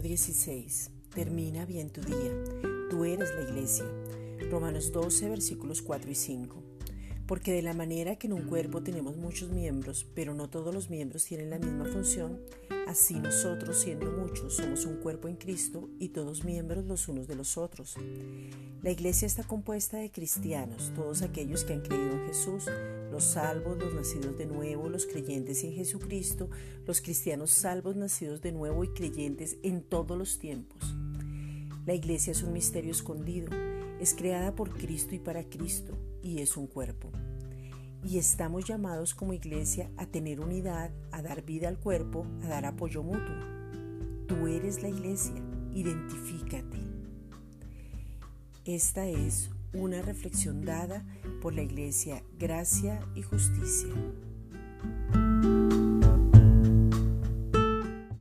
16. Termina bien tu día. Tú eres la iglesia. Romanos 12, versículos 4 y 5. Porque de la manera que en un cuerpo tenemos muchos miembros, pero no todos los miembros tienen la misma función, así nosotros, siendo muchos, somos un cuerpo en Cristo y todos miembros los unos de los otros. La iglesia está compuesta de cristianos, todos aquellos que han creído en Jesús, los salvos, los nacidos de nuevo, los creyentes en Jesucristo, los cristianos salvos, nacidos de nuevo y creyentes en todos los tiempos. La iglesia es un misterio escondido, es creada por Cristo y para Cristo y es un cuerpo. Y estamos llamados como iglesia a tener unidad, a dar vida al cuerpo, a dar apoyo mutuo. Tú eres la iglesia, identifícate. Esta es una reflexión dada por la iglesia Gracia y Justicia.